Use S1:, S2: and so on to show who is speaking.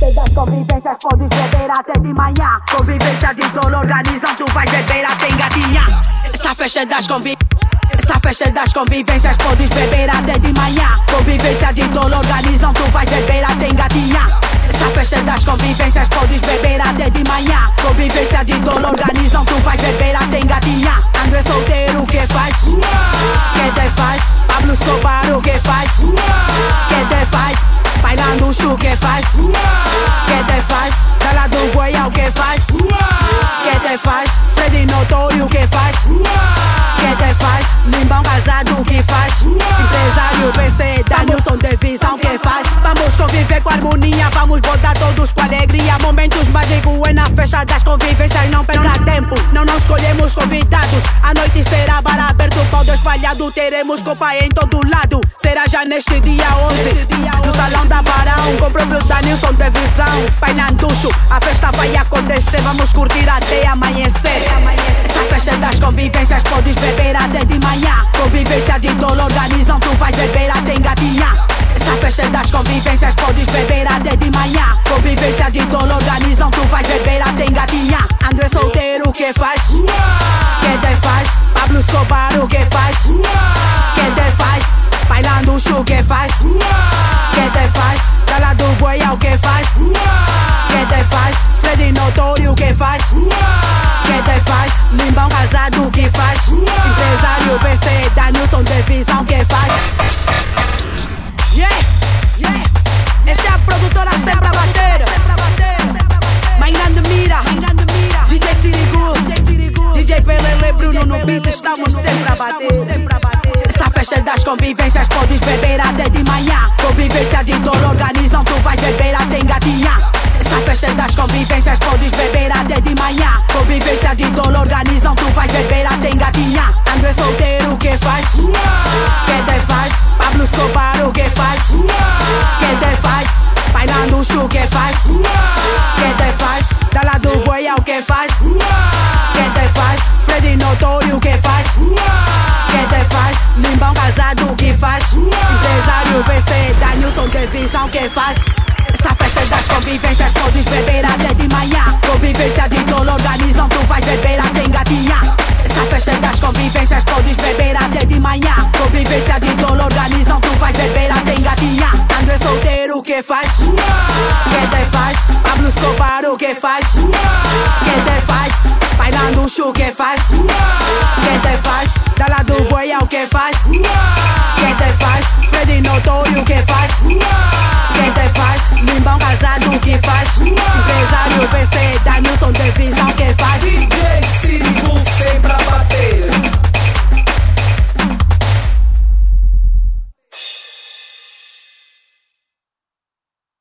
S1: festa das convivências podes beber até de manhã. Convivência de dor organizam, tu vais beber até engatinhar. Essa festa das convivências. Essa festa das convivências podes beber até de manhã. Convivência de dor organizam, tu vais beber até engatinhar. Essa festa das convivências podes beber até de manhã. Convivência de dor que te faz? Dala do Goiás, o que faz? Que te faz? Freddy Notório, o que faz? Que te faz? Limbão casado, que faz? Empresário, PC, Danielson de visão, que faz? Vamos conviver com harmonia, vamos botar todos com alegria. Momentos mágicos é na festa das convivências, não perca tempo. Não nos escolhemos convidados. A noite será bar aberto, pau espalhado. Teremos copa em todo lado. Será já neste dia 11, no salão da Barão. Com o próprio Danielson de visão. Pai Nanducho, a festa vai acontecer. Vamos curtir até amanhecer. Essa festa das convivências podes beber até de manhã. Convivência de dor organizam, tu vais beber até engatinhar. Essa festa das convivências podes beber até de manhã. Convivência de dor organizam, tu vais beber até engatinhar. Estamos sempre a bater. Essa festa das convivências podes beber até de manhã. Convivência de dor organizam, tu vais beber até engatinhar. Essa festa das convivências podes beber até de manhã. Convivência de dor organizam, tu vais beber até engatinhar. André solteiro, De dor organizam, tu vais beber até engatinhar. André solteiro, o que faz? Que te faz? Pablo Escobar, o que faz? Que te faz? O chu, que faz? Que te faz? Dala do Goiás, o que faz? Que te faz? Freddy Notório,